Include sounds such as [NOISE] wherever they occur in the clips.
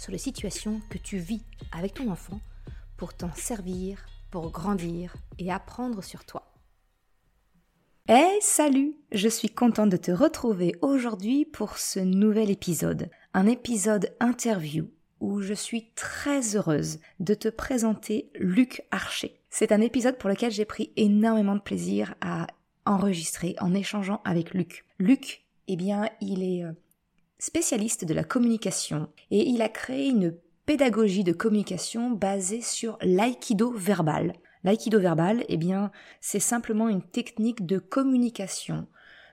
sur les situations que tu vis avec ton enfant pour t'en servir, pour grandir et apprendre sur toi. Hey, salut Je suis contente de te retrouver aujourd'hui pour ce nouvel épisode, un épisode interview où je suis très heureuse de te présenter Luc Archer. C'est un épisode pour lequel j'ai pris énormément de plaisir à enregistrer en échangeant avec Luc. Luc, eh bien, il est euh, spécialiste de la communication et il a créé une pédagogie de communication basée sur l'aïkido verbal. L'aïkido verbal, eh bien, c'est simplement une technique de communication,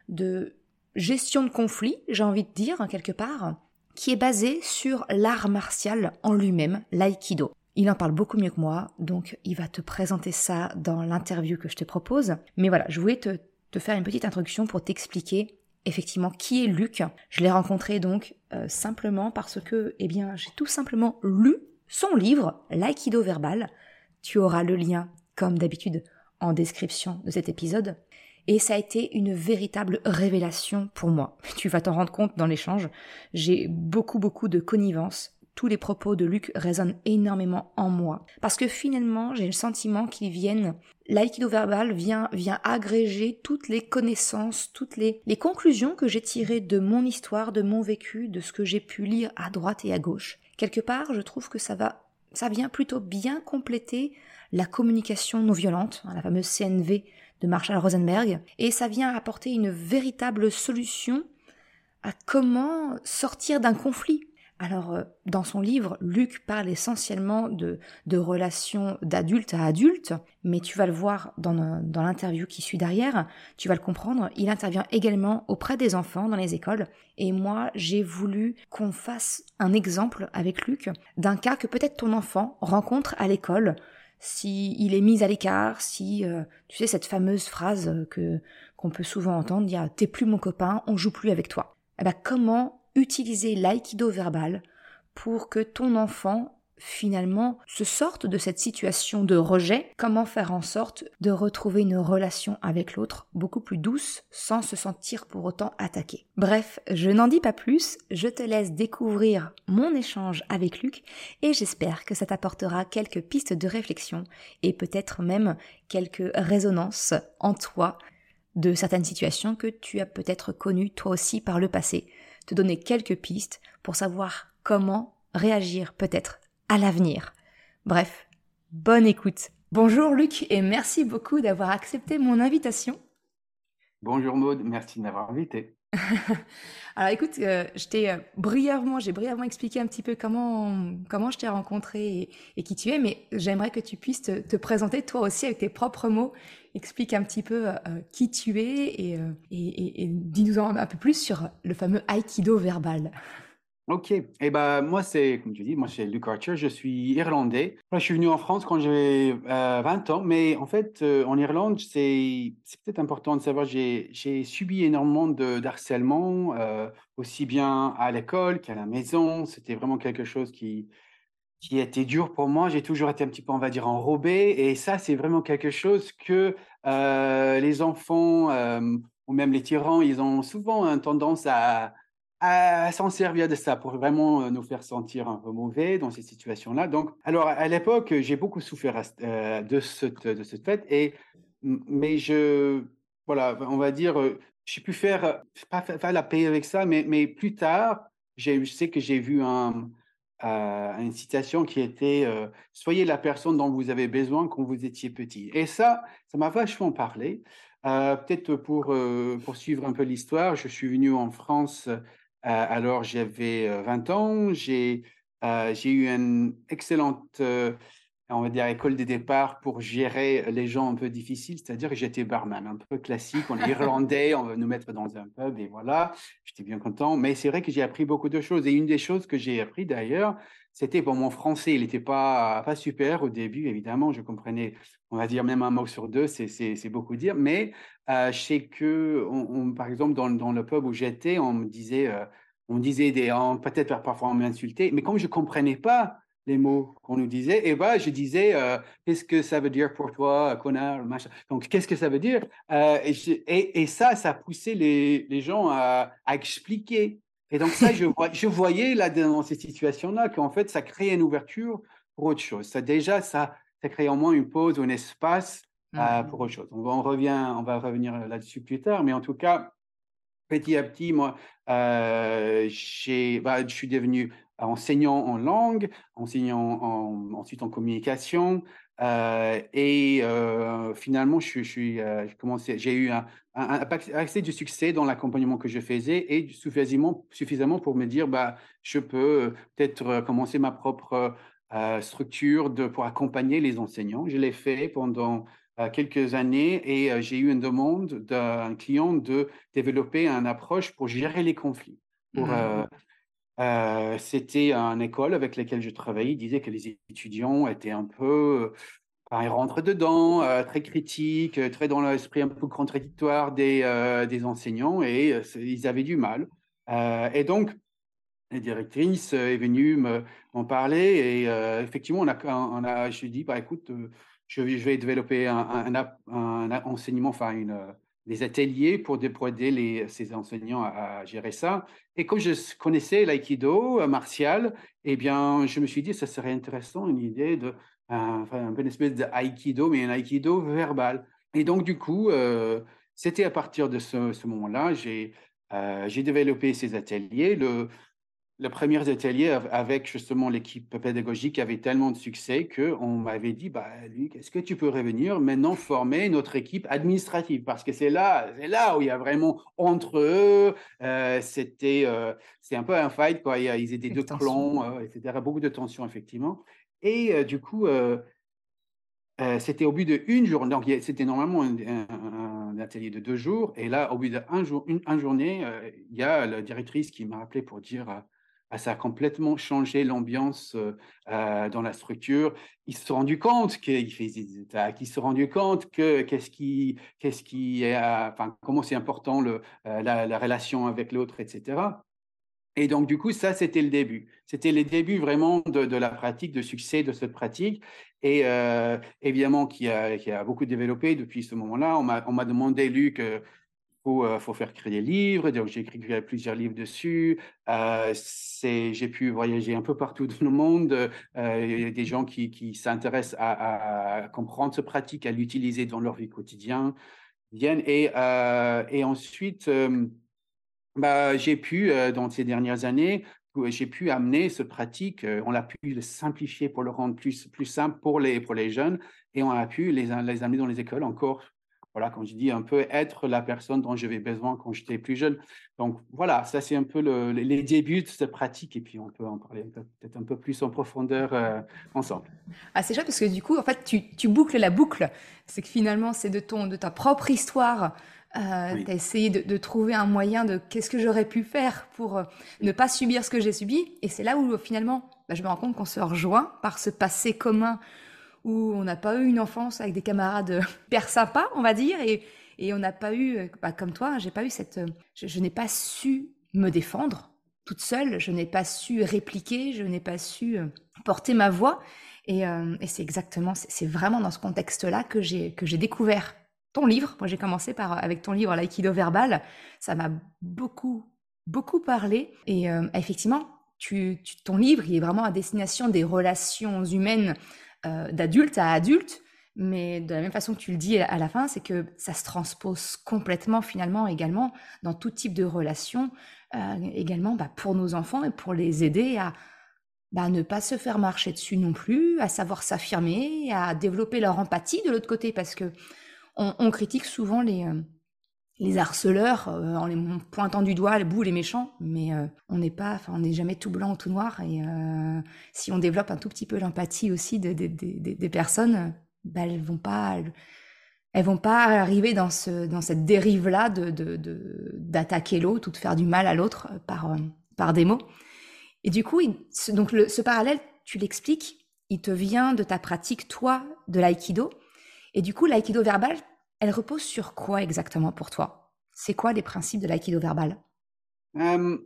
de gestion de conflit, j'ai envie de dire, hein, quelque part, qui est basée sur l'art martial en lui-même, l'aïkido. Il en parle beaucoup mieux que moi, donc il va te présenter ça dans l'interview que je te propose. Mais voilà, je voulais te, te faire une petite introduction pour t'expliquer effectivement qui est Luc. Je l'ai rencontré donc euh, simplement parce que, eh bien, j'ai tout simplement lu son livre, L'aïkido verbal. Tu auras le lien, comme d'habitude, en description de cet épisode. Et ça a été une véritable révélation pour moi. [LAUGHS] Tu vas t'en rendre compte dans l'échange. J'ai beaucoup, beaucoup de connivence tous les propos de Luc résonnent énormément en moi. Parce que finalement, j'ai le sentiment qu'ils viennent, l'aïkido verbal vient, vient agréger toutes les connaissances, toutes les, conclusions que j'ai tirées de mon histoire, de mon vécu, de ce que j'ai pu lire à droite et à gauche. Quelque part, je trouve que ça va, ça vient plutôt bien compléter la communication non violente, hein, la fameuse CNV de Marshall Rosenberg, et ça vient apporter une véritable solution à comment sortir d'un conflit, alors, euh, dans son livre, Luc parle essentiellement de, de relations d'adulte à adulte, mais tu vas le voir dans, dans l'interview qui suit derrière, tu vas le comprendre, il intervient également auprès des enfants dans les écoles, et moi j'ai voulu qu'on fasse un exemple avec Luc d'un cas que peut-être ton enfant rencontre à l'école, si il est mis à l'écart, si euh, tu sais cette fameuse phrase que qu'on peut souvent entendre, dire t'es plus mon copain, on joue plus avec toi. Eh ben comment utiliser l'aïkido verbal pour que ton enfant finalement se sorte de cette situation de rejet, comment faire en sorte de retrouver une relation avec l'autre beaucoup plus douce sans se sentir pour autant attaqué? Bref, je n'en dis pas plus, je te laisse découvrir mon échange avec Luc et j'espère que ça t'apportera quelques pistes de réflexion et peut-être même quelques résonances en toi de certaines situations que tu as peut-être connues toi aussi par le passé te donner quelques pistes pour savoir comment réagir peut-être à l'avenir. Bref, bonne écoute. Bonjour Luc et merci beaucoup d'avoir accepté mon invitation. Bonjour Maude, merci de m'avoir invité. [LAUGHS] Alors écoute, euh, je t'ai euh, brièvement, j'ai brièvement expliqué un petit peu comment comment je t'ai rencontré et, qui tu es, mais j'aimerais que tu puisses te, présenter toi aussi avec tes propres mots. Explique un petit peu euh, qui tu es et, et dis-nous un peu plus sur le fameux aikido verbal. Ok, et eh ben moi c'est, comme tu dis, moi c'est Luke Archer, je suis irlandais. je suis venu en France quand j'avais 20 ans, mais en fait en Irlande, c'est peut-être important de savoir, j'ai subi énormément de harcèlement, aussi bien à l'école qu'à la maison. C'était vraiment quelque chose qui, qui était dur pour moi. J'ai toujours été un petit peu, on va dire, enrobé. Et ça, c'est vraiment quelque chose que les enfants ou même les tyrans, ils ont souvent tendance à à s'en servir de ça pour vraiment euh, nous faire sentir un peu mauvais dans ces situations-là. Donc, alors à l'époque, j'ai beaucoup souffert euh, de cette de cette fête et mais je voilà, on va dire, euh, j'ai pu faire pas faire la paix avec ça, mais mais plus tard, je sais que j'ai vu un, une citation qui était soyez la personne dont vous avez besoin quand vous étiez petit. Et ça, ça m'a vachement parlé. Peut-être pour poursuivre un peu l'histoire, je suis venu en France euh, alors, j'avais 20 ans, j'ai eu une excellente on va dire, école de départ pour gérer les gens un peu difficiles, c'est-à-dire que j'étais barman, un peu classique, on est [LAUGHS] irlandais, on va nous mettre dans un pub et voilà, j'étais bien content. Mais c'est vrai que j'ai appris beaucoup de choses. Et une des choses que j'ai appris d'ailleurs, c'était pour mon français, il n'était pas, pas super au début, évidemment, je comprenais, on va dire même un mot sur deux, c'est beaucoup dire, mais euh, je sais que, on, par exemple, dans, dans, le pub où j'étais, on me disait, euh, on disait des, peut-être parfois on m'insultait, mais comme je ne comprenais pas, les mots qu'on nous disait. Et bah, je disais, euh, qu'est-ce que ça veut dire pour toi, connard, machin. Donc, qu'est-ce que ça veut dire? Euh, et, et, ça, ça poussait les, les gens à, à, expliquer. Et donc, ça, je, [LAUGHS] je voyais là, dans ces situations-là qu'en fait, ça créait une ouverture pour autre chose. Ça, déjà, ça, ça crée au moins une pause ou un espace euh, mmh. pour autre chose. On, on, revient, on va revenir là-dessus plus tard, mais en tout cas, petit à petit, moi, bah, je suis devenu enseignant en langue, enseignant en, ensuite en communication. Euh, et euh, finalement, je, suis, euh, j'ai eu un, assez de succès dans l'accompagnement que je faisais et suffisamment, suffisamment pour me dire, bah, je peux peut-être commencer ma propre structure de, pour accompagner les enseignants. Je l'ai fait pendant quelques années et j'ai eu une demande d'un client de développer une approche pour gérer les conflits, pour mmh. Euh, c'était une école avec laquelle je travaillais. Il disait que les étudiants étaient un peu, enfin, ils rentrent dedans, euh, très critiques, très dans l'esprit un peu contradictoire des, euh, enseignants et ils avaient du mal. et donc, la directrice est venue m'en parler et effectivement, on a, on a, je lui ai dit, bah, écoute, je, vais développer un, un enseignement, enfin une des ateliers pour, aider les, ces enseignants à, gérer ça. Et comme je connaissais l'aïkido euh, martial, eh bien, je me suis dit, ça serait intéressant, une idée de, enfin, un peu une espèce d'aïkido, mais un aïkido verbal. Et donc, du coup, euh, c'était à partir de ce, moment-là, j'ai euh, développé ces ateliers. Les premiers ateliers avec justement l'équipe pédagogique avait tellement de succès qu'on m'avait dit, bah, Luc, est-ce que tu peux revenir maintenant former notre équipe administrative? Parce que c'est là, c'est là où il y a vraiment entre eux, euh, c'était euh, c'est un peu un fight, quoi. Ils étaient deux clans, euh, etc. Beaucoup de tensions, effectivement. Et du coup, c'était au bout d'une journée, donc c'était normalement un, atelier de deux jours, et là, au bout d'une jour, une, journée, il y a la directrice qui m'a appelé pour dire ça a complètement changé l'ambiance dans la structure. Ils se sont rendus compte qu'ils faisaient des attaques, ils se sont rendus compte que qu'est-ce qui, qu'est-ce qui est, enfin, comment c'est important le, la, relation avec l'autre, etc. Et donc, du coup, ça, c'était le début. C'était le début vraiment de, de, la pratique, de succès de cette pratique. Et évidemment, qui a, qui a beaucoup développé depuis ce moment-là. On m'a demandé, Luc, il euh, faut faire créer des livres, donc j'ai écrit plusieurs livres dessus. Euh, j'ai pu voyager un peu partout [LAUGHS] dans le monde. Euh, y a des gens qui, s'intéressent à, comprendre ce pratique, à l'utiliser dans leur vie quotidienne. Et, et ensuite, bah, j'ai pu, dans ces dernières années, j'ai pu amener ce pratique, on a pu le simplifier pour le rendre plus, simple pour les, jeunes et on a pu les amener dans les écoles encore voilà, comme je dis, un peu être la personne dont j'avais besoin quand j'étais plus jeune. Donc voilà, ça c'est un peu les débuts de cette pratique et puis on peut en parler peut-être un peu plus en profondeur euh, ensemble. Ah, c'est chouette parce que du coup, en fait, tu, boucles la boucle. C'est que finalement, c'est de, ton, de ta propre histoire. Euh, tu as essayé de, trouver un moyen de qu'est-ce que j'aurais pu faire pour euh, ne pas subir ce que j'ai subi. Et c'est là où finalement, bah, je me rends compte qu'on se rejoint par ce passé commun où on n'a pas eu une enfance avec des camarades [LAUGHS] hyper sympas, on va dire, et, et on n'a pas eu, bah, comme toi, j'ai pas eu cette, je, n'ai pas su me défendre toute seule, je n'ai pas su répliquer, je n'ai pas su euh, porter ma voix, et, euh, et c'est exactement, c'est vraiment dans ce contexte-là que j'ai que j'ai découvert ton livre. Moi, j'ai commencé par avec ton livre l'aïkido verbal, ça m'a beaucoup beaucoup parlé, et euh, effectivement, tu, tu, ton livre, il est vraiment à destination des relations humaines euh, d'adulte à adulte, mais de la même façon que tu le dis à la fin, c'est que ça se transpose complètement finalement également dans tout type de relation, euh, également bah, pour nos enfants et pour les aider à bah, ne pas se faire marcher dessus non plus, à savoir s'affirmer, à développer leur empathie de l'autre côté, parce que on, critique souvent les, euh, les harceleurs en les pointant du doigt, les bouts, les méchants, mais on n'est pas, on n'est jamais tout blanc ou tout noir. Et si on développe un tout petit peu l'empathie aussi des personnes, bah, elles vont pas, elles vont pas arriver dans, ce, dans cette dérive-là de, d'attaquer l'autre ou de faire du mal à l'autre par, euh, par des mots. Et du coup, donc ce parallèle, tu l'expliques, il te vient de ta pratique, toi, de l'aïkido. Et du coup, l'aïkido verbal, elle repose sur quoi exactement pour toi? C'est quoi les principes de l'aïkido verbal? Euh,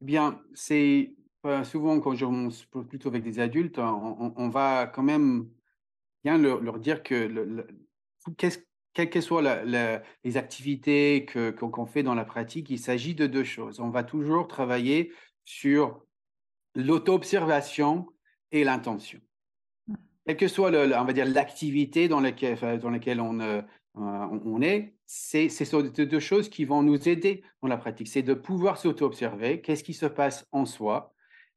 Bien, c'est euh, souvent quand je plutôt avec des adultes, on, va quand même bien leur, dire que le, qu'est-ce quelles que soient les activités qu'on fait dans la pratique, il s'agit de deux choses. On va toujours travailler sur l'auto-observation et l'intention. Mmh. Quelle que soit, on va dire, l'activité dans laquelle, dans laquelle on, euh, on est, c'est ces deux choses qui vont nous aider dans la pratique. C'est de pouvoir s'auto-observer, qu'est-ce qui se passe en soi,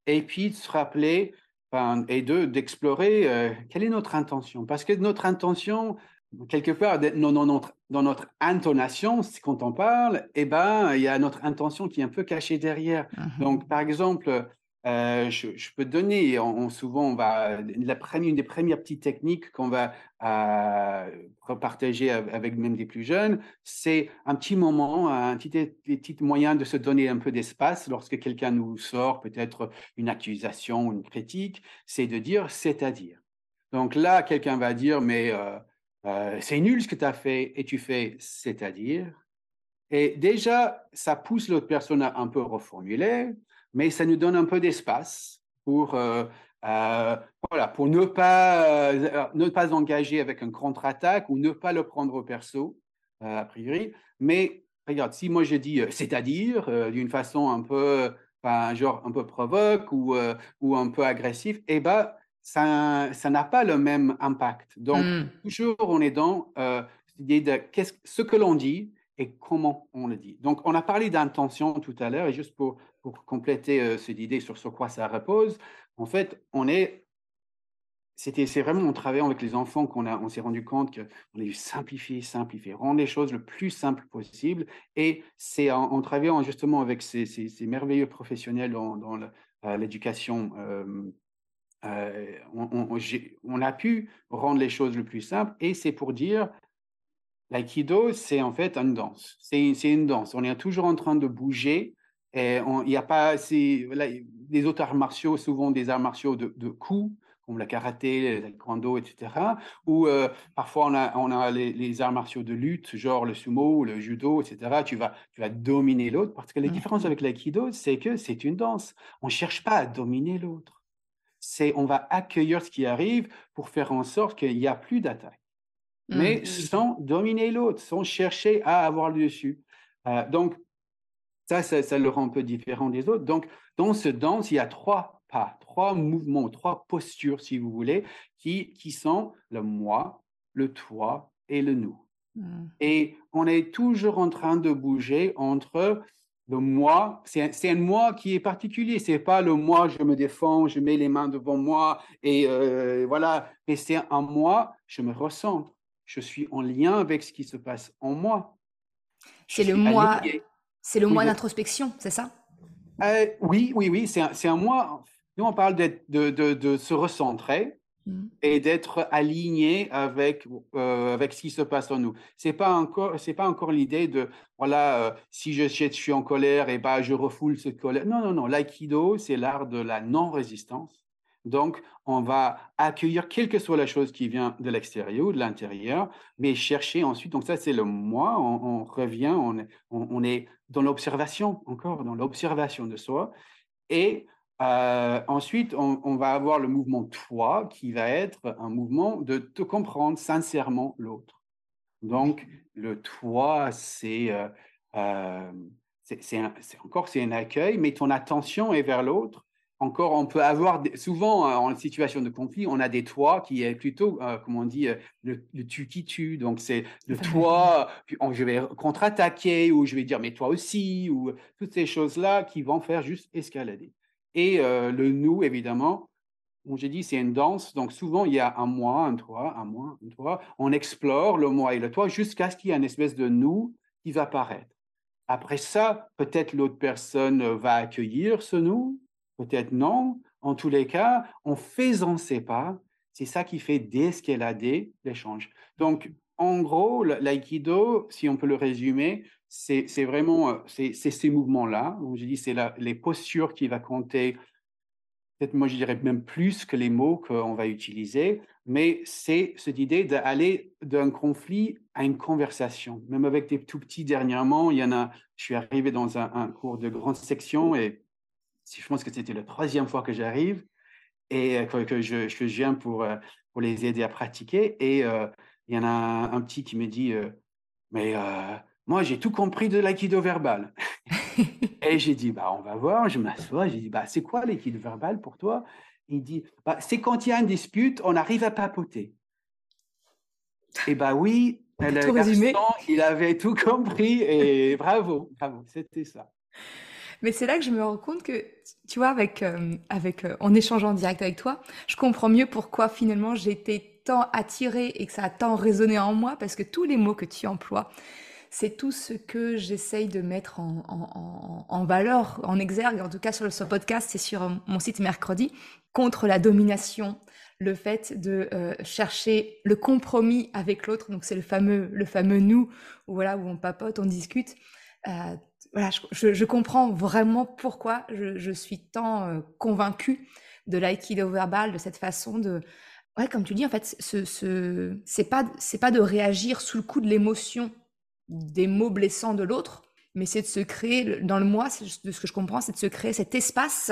et puis de se rappeler et d'explorer euh, quelle est notre intention. Parce que notre intention, quelque part, dans, notre, dans notre intonation, quand on parle, eh ben, il y a notre intention qui est un peu cachée derrière. Mmh Donc, par exemple, euh, je, peux donner, on, souvent, on va, la première, une des premières petites techniques qu'on va euh, partager avec même des plus jeunes, c'est un petit moment, un petit, moyen de se donner un peu d'espace lorsque quelqu'un nous sort peut-être une accusation, une critique, c'est de dire c'est-à-dire. Donc là, quelqu'un va dire, mais euh, euh, c'est nul ce que tu as fait et tu fais c'est-à-dire. Et déjà, ça pousse l'autre personne à un peu reformuler, mais ça nous donne un peu d'espace pour, euh, euh, voilà, pour ne, pas, ne pas engager avec un contre-attaque ou ne pas le prendre au perso, a priori. Mais regarde, si moi je dis c'est-à-dire d'une façon un peu, genre un peu provoque ou, ou un peu agressif, eh ben, ça n'a pas le même impact. Donc, mmh. toujours, on est dans euh, l'idée de ce que l'on dit et comment on le dit. Donc, on a parlé d'intention tout à l'heure, et juste pour, compléter euh, cette idée sur ce quoi ça repose, en fait, on est. C'était, c'est vraiment en travaillant avec les enfants qu'on a, on s'est rendu compte qu'on a dû simplifier, simplifier, rendre les choses le plus simple possible. Et c'est en, travaillant justement avec ces, ces, merveilleux professionnels dans, euh, l'éducation euh, euh, on, a pu rendre les choses le plus simple et c'est pour dire l'aïkido, c'est en fait une danse. C'est une danse. On est toujours en train de bouger. Il n'y a pas les autres arts martiaux, souvent des arts martiaux de, coups, comme le karaté, le taekwondo, etc. Ou euh, parfois on a, on a les, arts martiaux de lutte, genre le sumo, le judo, etc. Tu vas, tu vas dominer l'autre. Parce que la mmh. différence avec l'aïkido, c'est que c'est une danse. On ne cherche pas à dominer l'autre c'est on va accueillir ce qui arrive pour faire en sorte qu'il n'y a plus d'attaque. Mais mmh. sans dominer l'autre, sans chercher à avoir le dessus. Euh, donc, ça, ça, le rend un peu différent des autres. Donc, dans ce danse, il y a trois pas, trois mouvements, trois postures, si vous voulez, qui, qui sont le moi, le toi et le nous. Mmh. Et on est toujours en train de bouger entre le moi, c'est un, moi qui est particulier. C'est pas le moi, je me défends, je mets les mains devant moi et euh, voilà. Mais c'est un moi, je me ressens. Je suis en lien avec ce qui se passe en moi. C'est le moi. C'est le moi d'introspection, c'est ça? Euh, Oui, oui, oui. C'est un, un, moi. Nous, on parle de, de, de se recentrer. Mmh. et d'être aligné avec, euh, avec ce qui se passe en nous. Ce n'est pas encore, pas encore l'idée de, voilà, euh, si je, je, suis en colère, et bah, je refoule cette colère. Non, non, non. L'aïkido, c'est l'art de la non-résistance. Donc, on va accueillir quelle que soit la chose qui vient de l'extérieur ou de l'intérieur, mais chercher ensuite, donc ça c'est le moi, on, revient, on, est dans l'observation, encore dans l'observation de soi, et euh, ensuite, on, va avoir le mouvement toi qui va être un mouvement de te comprendre sincèrement l'autre. Donc, le toi, c'est euh, euh, encore c'est un accueil, mais ton attention est vers l'autre. Encore, on peut avoir souvent en situation de conflit, on a des toits qui est plutôt, comment on dit, le, tu qui tue. Donc c'est le toi, puis je vais contre-attaquer ou je vais dire mais toi aussi ou toutes ces choses là qui vont faire juste escalader. Et euh, le nous, évidemment, comme j'ai dit, c'est une danse. Donc, souvent, il y a un moi, un toi, un moi, un toi. On explore le moi et le toi jusqu'à ce qu'il y ait une espèce de nous qui va paraître. Après ça, peut-être l'autre personne va accueillir ce nous, peut-être non. En tous les cas, en faisant ces pas, c'est ça qui fait désescalader l'échange. Donc, en gros, l'aïkido, si on peut le résumer, c'est vraiment euh, c'est ces mouvements-là. Je dis, c'est les postures qui vont compter. Peut-être, moi, je dirais même plus que les mots qu'on va utiliser, mais c'est cette idée d'aller d'un conflit à une conversation. Même avec des tout petits dernièrement, il y en a. Je suis arrivé dans un, cours de grande section et je pense que c'était la troisième fois que j'arrive et euh, que, je, je, viens pour, euh, pour les aider à pratiquer. Et il y en a un, petit qui me dit Mais moi, j'ai tout compris de l'aïkido verbal. [LAUGHS] et j'ai dit, bah, on va voir, je m'assois, j'ai dit, bah, c'est quoi l'aïkido verbal pour toi? Il dit, bah, c'est quand il y a une dispute, on arrive à papoter. Et bah oui, [LAUGHS] le garçon, il avait tout compris et bravo, bravo, c'était ça. Mais c'est là que je me rends compte que, tu vois, avec, euh, avec, euh, en échangeant en direct avec toi, je comprends mieux pourquoi finalement été tant attirée et que ça a tant résonné en moi, parce que tous les mots que tu emploies, c'est tout ce que j'essaye de mettre en, valeur, en exergue, en tout cas sur ce podcast et sur mon site mercredi, contre la domination, le fait de euh, chercher le compromis avec l'autre. Donc c'est le fameux, le fameux nous, où voilà, où on papote, on discute. Euh, voilà, je, comprends vraiment pourquoi je, suis tant convaincue de l'aïkido verbal, de cette façon de, ouais, comme tu dis, en fait, ce, ce c'est pas, c'est pas de réagir sous le coup de l'émotion des mots blessants de l'autre, mais c'est de se créer, dans le moi, de ce que je comprends, c'est de se créer cet espace,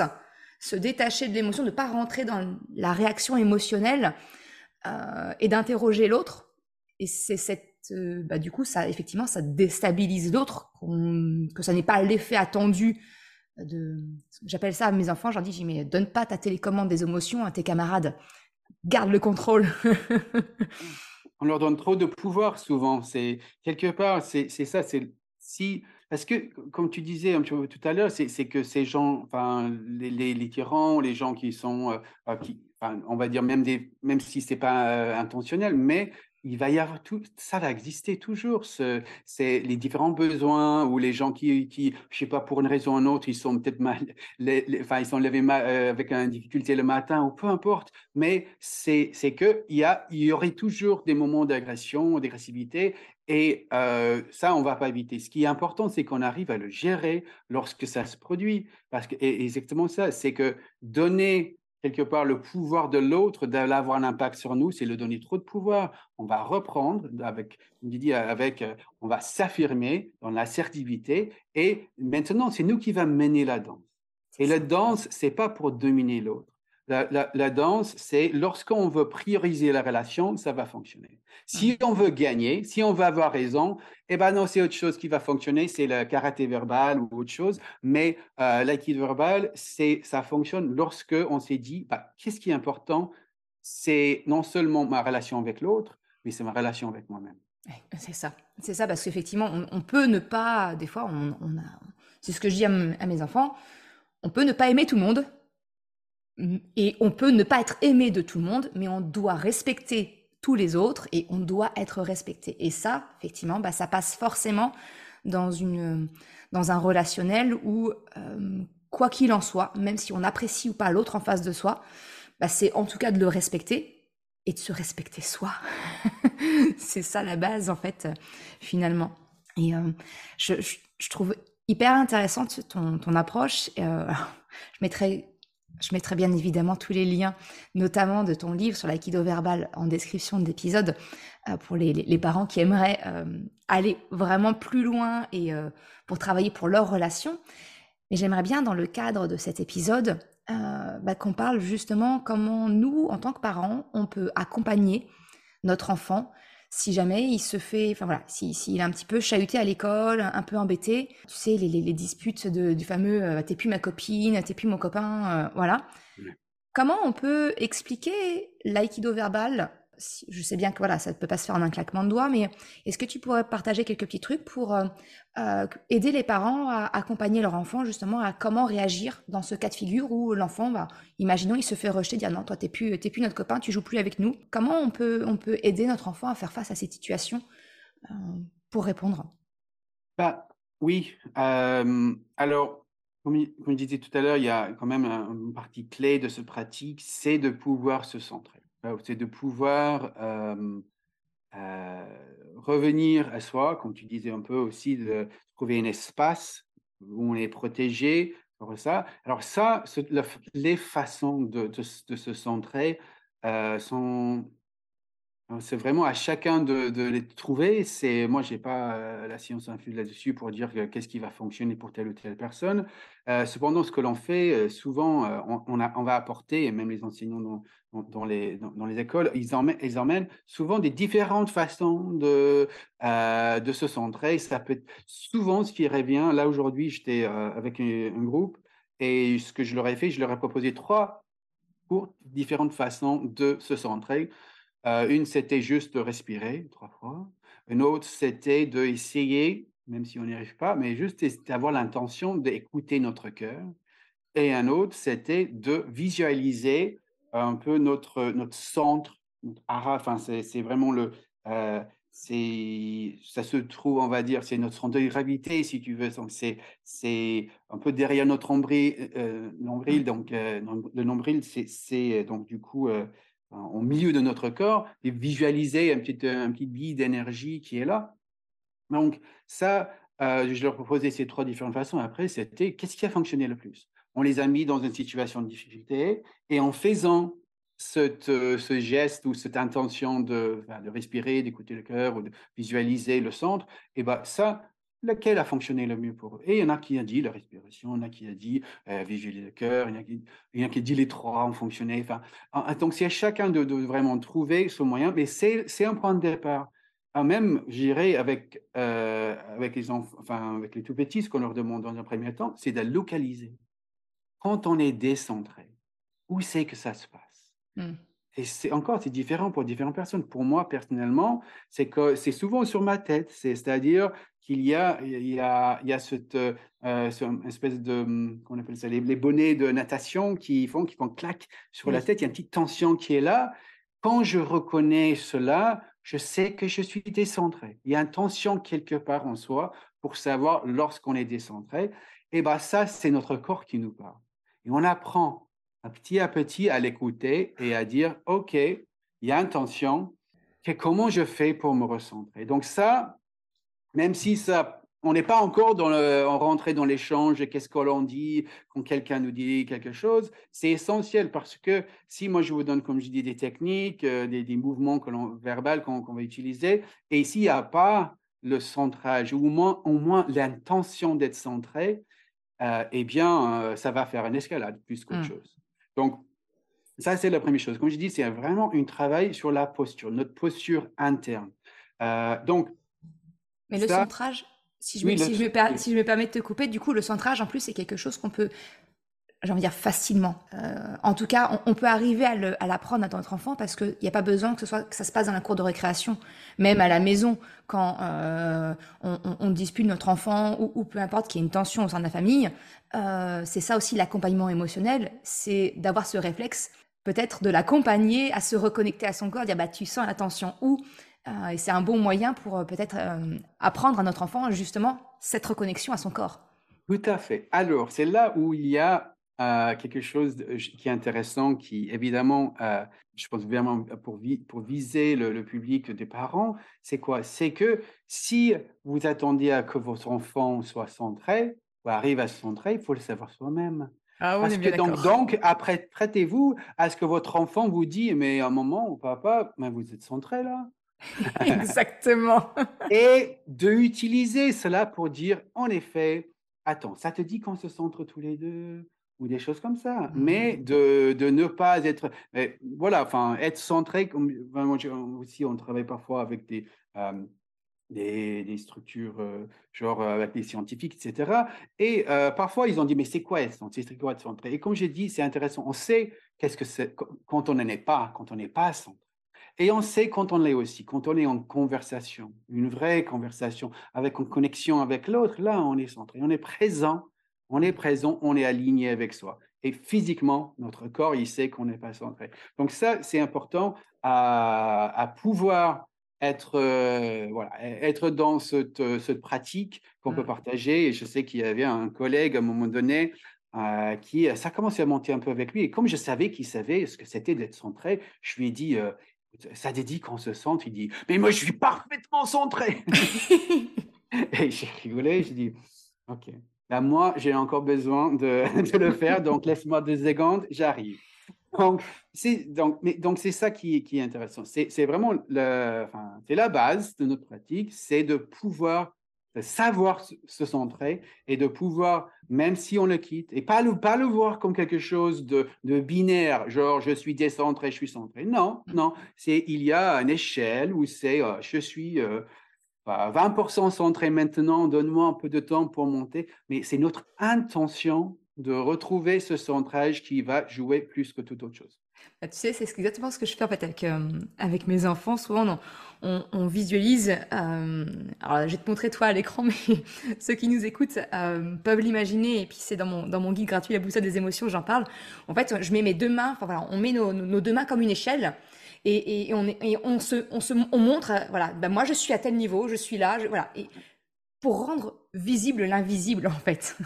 se détacher de l'émotion, de pas rentrer dans la réaction émotionnelle euh, et d'interroger l'autre. Et c'est cette, euh, bah, du coup, ça, effectivement, ça déstabilise l'autre, que ça n'est pas l'effet attendu de, j'appelle ça à mes enfants, je leur dis, mais donne pas ta télécommande des émotions à tes camarades, garde le contrôle. [LAUGHS] on leur donne trop de pouvoir souvent. C'est quelque part, c'est ça. C'est si parce que comme tu disais un petit peu tout à l'heure, c'est que ces gens, enfin les, les, tyrans, les gens qui sont, euh, euh, qui, on va dire même des, même si c'est pas euh, intentionnel, mais il va y avoir tout, ça va exister toujours. C'est les différents besoins ou les gens qui, qui, je sais pas, pour une raison ou une autre, ils sont peut-être mal, [LAUGHS] enfin, ils sont levés euh, avec une difficulté le matin ou peu importe. Mais c'est que il y a, il y aurait toujours des moments d'agression, d'agressivité. Et euh, ça, on va pas éviter. Ce qui est important, c'est qu'on arrive à le gérer lorsque ça se produit. Parce que, et exactement ça, c'est que donner quelque part le pouvoir de l'autre d'avoir un impact sur nous, c'est le donner trop de pouvoir. On va reprendre avec, dit, avec, on va s'affirmer dans l'assertivité et maintenant c'est nous qui va mener la danse. Et la danse, c'est pas pour dominer l'autre. La, danse, c'est lorsqu'on veut prioriser la relation, ça va fonctionner. Si mmh. on veut gagner, si on veut avoir raison, eh ben non, c'est autre chose qui va fonctionner, c'est le karaté verbal ou autre chose. Mais euh, l'aïkido verbal, c'est ça fonctionne lorsque on s'est dit, bah, qu'est-ce qui est important? C'est non seulement ma relation avec l'autre, mais c'est ma relation avec moi-même. C'est ça, c'est ça, parce qu'effectivement, on, peut ne pas, des fois, on, a, c'est ce que je dis à mes enfants, on peut ne pas aimer tout le monde, et on peut ne pas être aimé de tout le monde, mais on doit respecter tous les autres et on doit être respecté. Et ça, effectivement, bah, ça passe forcément dans, une, dans un relationnel où, euh, quoi qu'il en soit, même si on apprécie ou pas l'autre en face de soi, bah, c'est en tout cas de le respecter et de se respecter soi. [LAUGHS] c'est ça la base, en fait, finalement. Et euh, je, je, trouve hyper intéressante ton, ton approche. Euh, [LAUGHS] je mettrai je mettrai bien évidemment tous les liens, notamment de ton livre sur l'aïkido verbal en description d'épisode euh, pour les, parents qui aimeraient euh, aller vraiment plus loin et euh, pour travailler pour leur relation. Mais j'aimerais bien, dans le cadre de cet épisode, bah, qu'on parle justement comment nous, en tant que parents, on peut accompagner notre enfant si jamais il se fait, enfin voilà, s'il si, est un petit peu chahuté à l'école, un peu embêté, tu sais, les, les, disputes de, du fameux euh, t'es plus ma copine, t'es plus mon copain, euh, voilà. Comment on peut expliquer l'aïkido verbal je sais bien que voilà, ça ne peut pas se faire en un claquement de doigts, mais est-ce que tu pourrais partager quelques petits trucs pour euh, euh, aider les parents à accompagner leur enfant justement à comment réagir dans ce cas de figure où l'enfant, va, imaginons, il se fait rejeter, dire non, toi t'es plus, plus notre copain, tu joues plus avec nous. Comment on peut, on peut aider notre enfant à faire face à ces situations euh, pour répondre? Bah, oui. alors, comme, je disais tout à l'heure, il y a quand même une partie clé de cette pratique, c'est de pouvoir se centrer. C'est de pouvoir revenir à soi, comme tu disais un peu aussi, de trouver un espace où on est protégé. Ça. Alors ça, les façons de, se centrer sont c'est vraiment à chacun de, les trouver. C'est moi, j'ai pas euh, la science infuse là-dessus pour dire qu'est-ce qui va fonctionner pour telle ou telle personne. Euh, cependant, ce que l'on fait euh, souvent, on, va apporter, et même les enseignants dans, les, écoles, ils emmènent, souvent des différentes façons de, se centrer. Ça peut être souvent ce qui revient. Là aujourd'hui, j'étais avec un, un, groupe et ce que je leur ai fait, je leur ai proposé trois différentes façons de se centrer. Euh, une, c'était juste de respirer trois fois. Une autre, c'était d'essayer, même si on n'y arrive pas, mais juste d'avoir l'intention d'écouter notre cœur. Et un autre, c'était de visualiser un peu notre, notre centre, notre Enfin, c'est vraiment le. Euh, ça se trouve, on va dire, c'est notre centre de gravité, si tu veux. C'est un peu derrière notre nombril. Euh, nombril donc, le nombril, c'est donc du coup au milieu de notre corps et visualiser un petit, un petit billet d'énergie qui est là. Donc, ça, euh, je leur proposais ces trois différentes façons. Après, c'était qu'est-ce qui a fonctionné le plus? On les a mis dans une situation de difficulté et en faisant cette, euh, ce geste ou cette intention de, de respirer, d'écouter le cœur ou de visualiser le centre, et ben ça, lequel a fonctionné le mieux pour eux? Et il y en a qui a dit la respiration, il y en a qui a dit euh, vigiler le cœur, il y, en a qui, il en dit les trois ont fonctionné. Enfin, donc, c'est à chacun de, vraiment trouver ce moyen, mais c'est un point de départ. même, j'irai avec, euh, avec, les enfin, avec les tout petits, ce qu'on leur demande dans un premier temps, c'est de localiser. Quand on est décentré, où c'est que ça se passe? Mmh. Et c'est encore, c'est différent pour différentes personnes. Pour moi, personnellement, c'est que c'est souvent sur ma tête. C'est-à-dire qu'il y a, il y a, il y a cette, euh, espèce de, hum, qu'on appelle ça, les, bonnets de natation qui font, qui font clac sur la tête. Il y a une petite tension qui est là. Quand je reconnais cela, je sais que je suis décentré. Il y a une tension quelque part en soi pour savoir lorsqu'on est décentré. Et bien ça, c'est notre corps qui nous parle. Et on apprend petit à petit à l'écouter et à dire, OK, il y a une tension, comment je fais pour me recentrer? Donc ça, même si ça, on n'est pas encore dans le, en rentré dans l'échange, qu'est-ce que l'on dit quand quelqu'un nous dit quelque chose, c'est essentiel parce que si moi je vous donne, comme je dis, des techniques, euh, des, mouvements que l'on, verbal qu'on, va utiliser, et s'il n'y a pas le centrage, ou au moins, au moins l'intention d'être centré, euh, eh bien, euh, ça va faire une escalade plus qu'autre mmh. chose. Donc, ça, c'est la première chose. Comme je dis, c'est vraiment un travail sur la posture, notre posture interne. Euh, donc, Mais le centrage, si je, me, si, je me si je, me, permets de te couper, du coup, le centrage, en plus, c'est quelque chose qu'on peut, j'ai envie de dire, facilement. Euh, en tout cas, on, peut arriver à l'apprendre à, notre enfant parce qu'il n'y a pas besoin que, ce soit, que ça se passe dans la cour de récréation. Même à la maison, quand euh, on, dispute notre enfant ou, ou peu importe qu'il y ait une tension au sein de la famille, euh, c'est ça aussi l'accompagnement émotionnel, c'est d'avoir ce réflexe, peut-être de l'accompagner à se reconnecter à son corps, dire bah tu sens la tension euh, et c'est un bon moyen pour peut-être apprendre à notre enfant justement cette reconnexion à son corps. Tout à fait. Alors c'est là où il y a quelque chose qui est intéressant, qui évidemment, je pense vraiment pour, pour viser le, le, public des parents, c'est quoi? C'est que si vous attendiez à que votre enfant soit centré, arrive à se centrer, il faut le savoir soi-même. Ah Parce que donc, donc, après, prêtez-vous à ce que votre enfant vous dit, mais à un moment, papa, mais vous êtes centré là. [LAUGHS] Exactement. [LAUGHS] Et de utiliser cela pour dire, en effet, attends, ça te dit qu'on se centre tous les deux? Ou des choses comme ça, mais mmh. de, de, ne pas être, voilà, enfin, être centré, comme, aussi on travaille parfois avec des, euh, des, structures euh, genre euh, avec des scientifiques, etc. Et euh, parfois, ils ont dit, mais c'est quoi être centré? C'est quoi être centré? Et comme j'ai dit, c'est intéressant. On sait qu'est-ce que c'est quand on n'en est pas, quand on n'est pas centré. Et on sait quand on l'est aussi, quand on est en conversation, une vraie conversation, avec une connexion avec l'autre, là, on est centré. On est présent, on est présent, on est aligné avec soi. Et physiquement, notre corps, il sait qu'on n'est pas centré. Donc ça, c'est important à, à pouvoir être, euh, voilà, être dans cette, euh, cette pratique qu'on peut Mmh. partager. Et je sais qu'il y avait un collègue à un moment donné euh, qui, ça commençait à monter un peu avec lui. Et comme je savais qu'il savait ce que c'était d'être centré, je lui ai dit, euh, ça dit qu'on se centre Il dit, mais moi je suis parfaitement centré. [LAUGHS] Et j'ai rigolé, j'ai dit, ok. Là, moi, j'ai encore besoin [LAUGHS] de, le faire, donc laisse-moi deux secondes, j'arrive. Donc, c'est donc, mais, donc c'est ça qui, qui est intéressant. C'est c'est vraiment le, enfin, c'est la base de notre pratique, c'est de pouvoir de savoir se centrer et de pouvoir, même si on le quitte, et pas le, pas le voir comme quelque chose de, de binaire, genre je suis décentré, je suis centré. Non, non, c'est il y a une échelle où c'est euh, je suis euh, bah, 20% centré maintenant, donne-moi un peu de temps pour monter, mais c'est notre intention de retrouver ce centrage qui va jouer plus que toute autre chose. Bah, tu sais, c'est exactement ce que je fais en fait avec, euh, avec mes enfants. Souvent, on, on- on visualise. euh, alors, je vais te montrer toi à l'écran, [LAUGHS] mais ceux qui nous écoutent euh, peuvent l'imaginer. Et puis, c'est dans mon, dans mon guide gratuit, La boussole des émotions, j'en parle. En fait, je mets mes deux mains, enfin voilà, on met nos, nos deux mains comme une échelle. Et, on, se, on, montre, euh, voilà, ben moi je suis à tel niveau, je suis là, voilà. Et pour rendre visible l'invisible, en fait.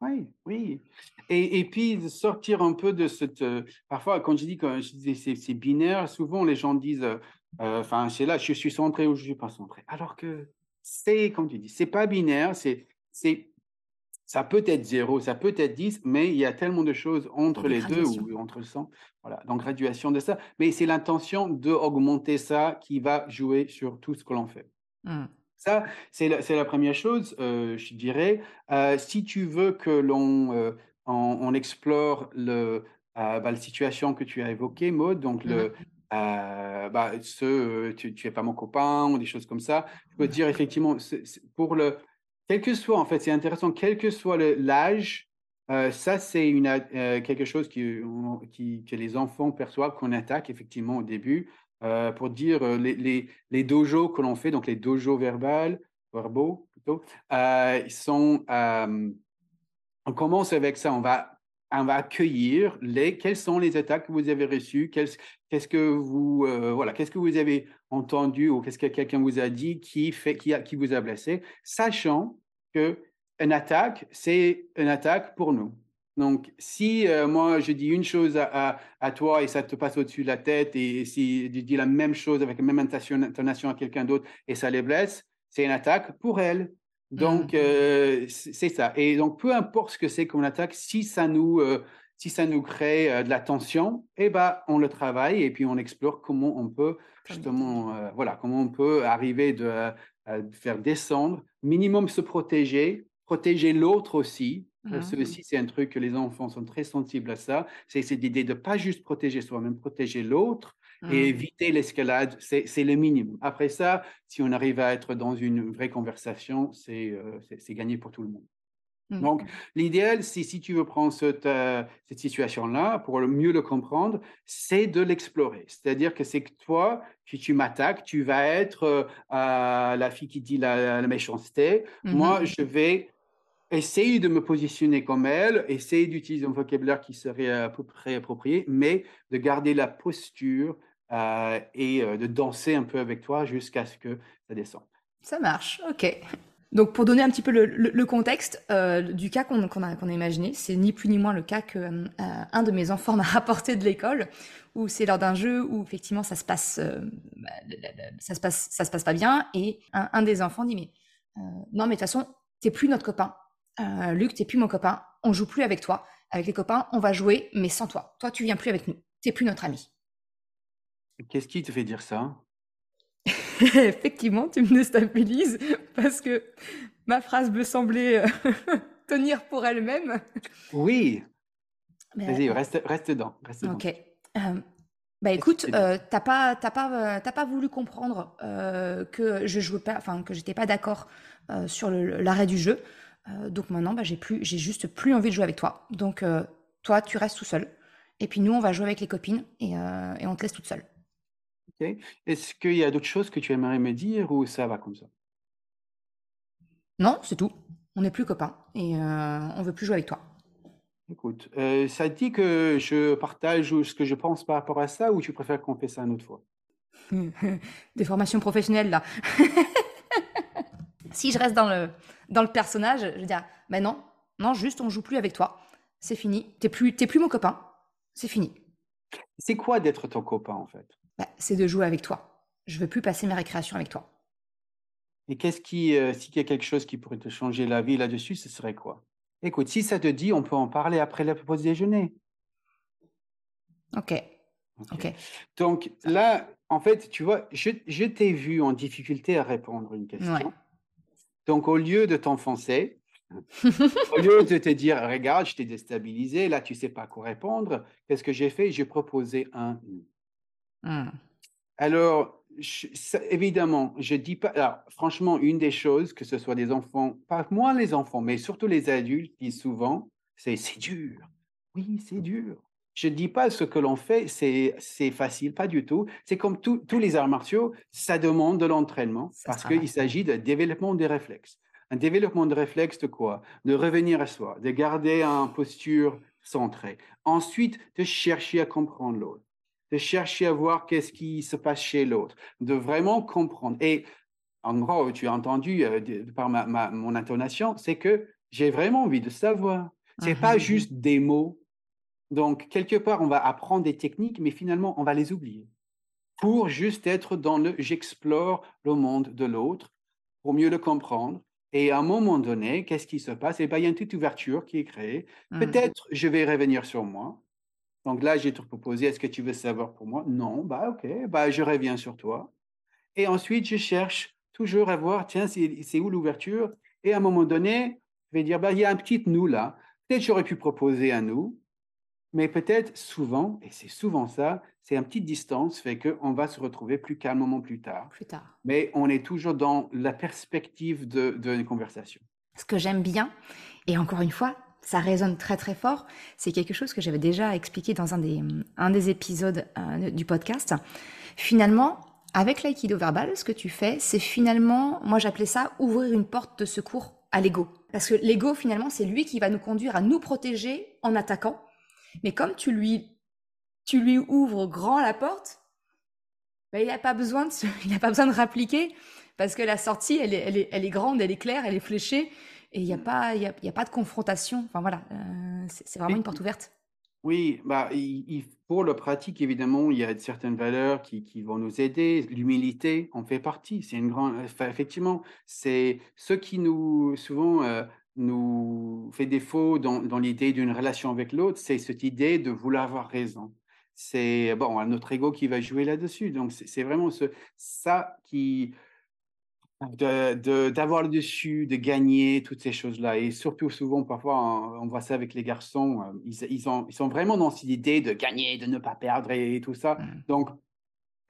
Oui, oui. Et, et puis sortir un peu de cette. euh, parfois, quand je dis que c'est binaire, souvent les gens disent, euh, euh, enfin, c'est là, je suis centré ou je suis pas centré. Alors que c'est, comme tu dis, c'est pas binaire, c'est, ça peut être zéro, ça peut être 10, mais il y a tellement de choses entre les deux ou entre le 100. Voilà, donc graduation de ça. Mais c'est l'intention d'augmenter ça qui va jouer sur tout ce que l'on fait. Mm. Ça, c'est la, première chose, euh, je dirais. Euh, si tu veux que l'on euh, on, on explore le, bah, la situation que tu as évoquée, Maud, donc le, euh, bah, ce, tu, tu es pas mon copain ou des choses comme ça, je peux te dire effectivement, pour le, quel que soit, en fait, c'est intéressant, quel que soit l'âge, euh, ça, c'est euh, quelque chose qui, que les enfants perçoivent qu'on attaque effectivement au début. euh, pour dire les, les, les dojos que l'on fait, donc les dojos verbales, verbaux plutôt, sont, on commence avec ça, on va, on va accueillir les, quelles sont les attaques que vous avez reçues, qu'est-ce que vous, euh, voilà, qu'est-ce que vous avez entendu ou qu'est-ce que quelqu'un vous a dit qui, fait, qui, qui vous a blessé, sachant que une attaque, c'est une attaque pour nous. Donc, si euh, moi je dis une chose à, à, à, toi et ça te passe au-dessus de la tête, et si tu dis la même chose avec la même intonation à quelqu'un d'autre et ça les blesse, c'est une attaque pour elle. Donc, Mm. euh, c'est ça. Et donc, peu importe ce que c'est comme attaque, si ça nous, euh, si ça nous crée euh, de la tension, eh ben, on le travaille et puis on explore comment on peut justement, voilà, comment on peut arriver de, faire descendre, minimum se protéger, protéger l'autre aussi. Ça aussi, c'est un truc que les enfants sont très sensibles à ça. C'est cette idée de ne pas juste protéger soi-même, protéger l'autre et Mm. éviter l'escalade. C'est le minimum. Après ça, si on arrive à être dans une vraie conversation, c'est euh, c'est gagné pour tout le monde. Mm. Donc, l'idéal, c'est si tu veux prendre cette, euh, cette situation-là, pour le mieux le comprendre, c'est de l'explorer. C'est-à-dire que c'est que toi, si tu m'attaques, tu vas être euh, la fille qui dit la, la méchanceté. Mhm. Moi, je vais essayer de me positionner comme elle, essayer d'utiliser un vocabulaire qui serait à peu près approprié, mais de garder la posture euh, et euh, de danser un peu avec toi jusqu'à ce que ça descende. Ça marche, ok. Donc pour donner un petit peu le, contexte euh, du cas qu'on a, imaginé, c'est ni plus ni moins le cas que euh, un de mes enfants [LAUGHS] m'a rapporté de l'école, où c'est lors d'un jeu où effectivement ça se passe, bah, ça se passe, ça se passe pas bien, et un, un des enfants dit mais non mais de toute façon t'es plus notre copain, Luc t'es plus mon copain, on joue plus avec toi, avec les copains on va jouer mais sans toi, toi tu viens plus avec nous, t'es plus notre ami. Qu'est-ce qui te fait dire ça? [LAUGHS] Effectivement, tu me déstabilises parce que ma phrase me semblait euh, [LAUGHS] tenir pour elle-même. Oui. Vas-y, reste, reste dedans. Reste dedans. Ok. Euh, bah écoute, euh, t'as pas, t'as pas, euh, t'as pas voulu comprendre euh, que je jouais pas, enfin que j'étais pas d'accord sur l'arrêt du jeu. Donc maintenant, bah, j'ai plus, j'ai juste plus envie de jouer avec toi. Donc toi, tu restes tout seul. Et puis nous, on va jouer avec les copines et, et on te laisse toute seule. Est-ce qu'il y a d'autres choses que tu aimerais me dire ou ça va comme ça? Non, c'est tout. On n'est plus copains et euh, on veut plus jouer avec toi. Écoute, euh, ça te dit que je partage ce que je pense par rapport à ça ou tu préfères qu'on fasse ça une autre fois? [LAUGHS] Des formations professionnelles là. [LAUGHS] si je reste dans le, dans le personnage, je vais dire, ben non, non, juste on joue plus avec toi. C'est fini. T'es plus, t'es plus mon copain. C'est fini. C'est quoi d'être ton copain en fait? Bah, C'est de jouer avec toi. Je veux plus passer mes récréations avec toi. Et qu'est-ce qui, euh, s'il y a quelque chose qui pourrait te changer la vie là-dessus, ce serait quoi? Écoute, si ça te dit, on peut en parler après la pause déjeuner. Ok. Ok. Donc là, en fait, tu vois, je, je t'ai vu en difficulté à répondre à une question. Donc au lieu de t'enfoncer, [LAUGHS] au lieu de te dire, regarde, je t'ai déstabilisé, là, tu sais pas quoi répondre, qu'est-ce que j'ai fait? J'ai proposé un mmh. Alors, évidemment, je dis pas. Alors, franchement, une des choses, que ce soit des enfants, pas moi les enfants, mais surtout les adultes, disent souvent, c'est c'est dur. Oui, c'est dur. Je ne dis pas ce que l'on fait, c'est facile, pas du tout. C'est comme tous les arts martiaux, ça demande de l'entraînement parce qu'il s'agit de développement des réflexes. Un développement de réflexes de quoi? De revenir à soi, de garder une posture centrée. Ensuite, de chercher à comprendre l'autre, de chercher à voir qu'est-ce qui se passe chez l'autre, de vraiment comprendre. Et en gros, tu as entendu euh, par ma, mon intonation, c'est que j'ai vraiment envie de savoir. C'est n'est pas mmh juste des mots. Donc, quelque part, on va apprendre des techniques, mais finalement, on va les oublier pour juste être dans le j'explore le monde de l'autre, pour mieux le comprendre, et à un moment donné, qu'est-ce qui se passe? Eh bien, il y a une petite ouverture qui est créée. Mmh. Peut-être je vais revenir sur moi. Donc là, j'ai te proposé, est-ce que tu veux savoir pour moi? Non, bah ok, bah je reviens sur toi. Et ensuite, je cherche toujours à voir, tiens, c'est où l'ouverture? Et à un moment donné, je vais dire, bah, il y a un petit nous là. Peut-être j'aurais pu proposer un nous, mais peut-être souvent, et c'est souvent ça, c'est une petite distance, fait qu'on va se retrouver plus calmement plus tard. Plus tard. Mais on est toujours dans la perspective d'une de, conversation. Ce que j'aime bien, et encore une fois, ça résonne très très fort, c'est quelque chose que j'avais déjà expliqué dans un des, un des épisodes euh, du podcast. Finalement, avec l'aïkido verbal, ce que tu fais, c'est finalement, moi j'appelais ça ouvrir une porte de secours à l'ego. Parce que l'ego, finalement, c'est lui qui va nous conduire à nous protéger en attaquant. Mais comme tu lui tu lui ouvres grand la porte, ben, il n'a pas besoin de [LAUGHS] il a pas besoin de rappliquer parce que la sortie elle est, elle est, elle est grande, elle est claire, elle est fléchée et il n'y a pas y a, y a, pas de confrontation. Enfin voilà, euh, c'est vraiment une porte ouverte. Oui, bah, il, pour le pratique, évidemment, il y a certaines valeurs qui, qui vont nous aider. L'humilité en fait partie. C'est une grande, effectivement, c'est ce qui nous souvent euh, nous fait défaut dans, dans l'idée d'une relation avec l'autre, c'est cette idée de vouloir avoir raison c'est bon, notre ego qui va jouer là-dessus. Donc, c'est vraiment ce, ça qui. D'avoir le dessus, de gagner, toutes ces choses-là. Et surtout, souvent, parfois, on voit ça avec les garçons, euh, ils, ils, ont, ils sont vraiment dans cette idée de gagner, de ne pas perdre et, tout ça. Mmh. Donc,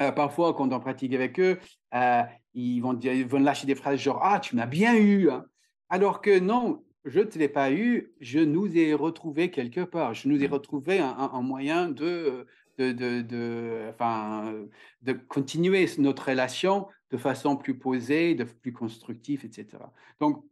euh, parfois, quand on pratique avec eux, euh, ils, vont dire, ils vont lâcher des phrases genre Ah, tu m'as bien eu. Hein». Alors que non, je ne te l'ai pas eu, je nous ai retrouvé quelque part. Je nous ai mmh. retrouvé un, moyen de, de, de, enfin, de continuer notre relation de façon plus posée, de plus constructive, etc. Donc,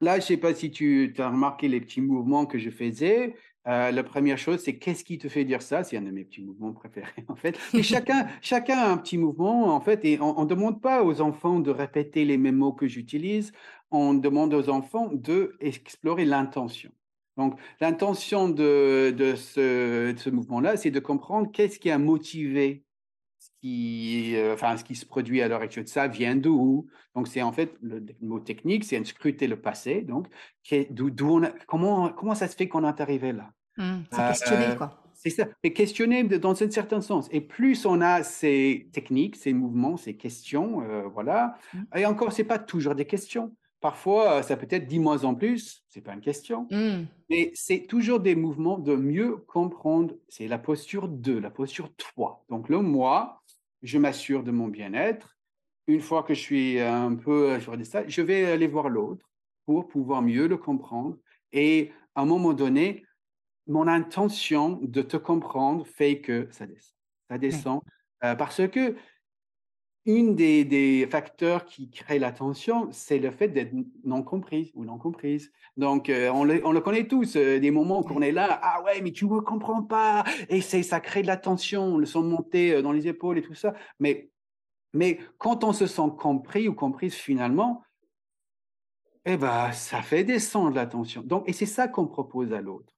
là, je ne sais pas si tu as remarqué les petits mouvements que je faisais. Euh, la première chose, c'est qu'est-ce qui te fait dire ça? C'est un de mes petits mouvements préférés, [LAUGHS] en fait. Et [LAUGHS] chacun, chacun a un petit mouvement, en fait, et on ne demande pas aux enfants de répéter les mêmes mots que j'utilise on demande aux enfants d'explorer l'intention. Donc, l'intention de, ce, mouvement-là, c'est de comprendre qu'est-ce qui a motivé qui, euh, enfin, ce qui se produit à l'heure actuelle. Ça vient d'où? Donc, c'est en fait, le, mot technique, c'est scruter le passé. Donc, d'où, comment, comment ça se fait qu'on est arrivé là? Mmh, C'est questionner, euh, quoi. C'est ça, et questionner dans un certain sens. Et plus on a ces techniques, ces mouvements, ces questions, euh, voilà. Mmh. Et encore, c'est pas toujours des questions. Parfois, ça peut être dix mois en plus, c'est pas une question, mmh. mais c'est toujours des mouvements de mieux comprendre. C'est la posture de, la posture toi. Donc le moi, je m'assure de mon bien-être. Une fois que je suis un peu sur ça, je vais aller voir l'autre pour pouvoir mieux le comprendre. Et à un moment donné, mon intention de te comprendre fait que ça descend. Ça descend euh, parce que une des, facteurs qui crée la tension, c'est le fait d'être non compris ou non comprise. Donc, euh, on, le, connaît tous, euh, des moments où on est là, ah ouais, mais tu ne me comprends pas, et ça crée de la tension, le son monté euh, dans les épaules et tout ça. Mais Mais quand on se sent compris ou comprise finalement, eh ben, ça fait descendre l'attention. Donc, et c'est ça qu'on propose à l'autre.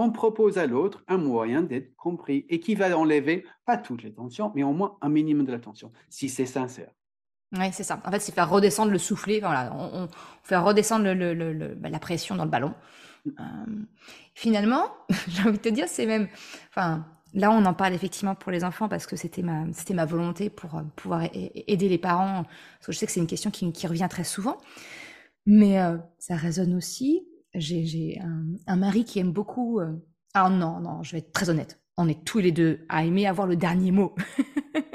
On propose à l'autre un moyen d'être compris et qui va enlever, pas toutes les tensions, mais au moins un minimum de l'attention, si c'est sincère. Oui, c'est ça. En fait, c'est faire redescendre le soufflet. Voilà, on, fait redescendre bah, la pression dans le ballon. Mm. Euh, finalement, [LAUGHS] j'ai envie de te dire, c'est même. Enfin, là, on en parle effectivement pour les enfants parce que c'était ma, c'était ma volonté pour euh, pouvoir aider les parents. Parce que je sais que c'est une question qui, revient très souvent. Mais euh, ça résonne aussi. J'ai, un, mari qui aime beaucoup. Alors, non, non, je vais être très honnête. On est tous les deux à aimer avoir le dernier mot.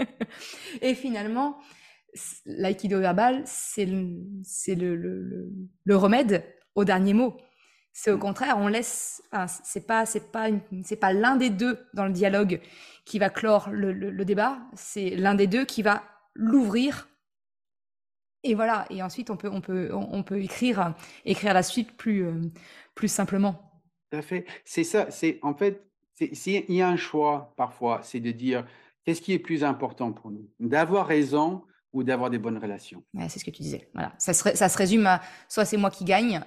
[LAUGHS] Et finalement, l'aïkido verbal, c'est le, le, le, remède au dernier mot. C'est au mm. contraire, on laisse. Enfin, c'est pas, c'est pas, c'est pas l'un des deux dans le dialogue qui va clore le, débat. C'est l'un des deux qui va l'ouvrir. Et voilà. Et ensuite, on peut, on peut, on peut écrire, écrire la suite plus, euh, plus simplement. Tout à fait. C'est ça. C'est en fait, s'il y a un choix parfois, c'est de dire qu'est-ce qui est plus important pour nous, d'avoir raison ou d'avoir des bonnes relations? c'est ce que tu disais. Voilà. Ça, se, ça se résume à soit c'est moi qui gagne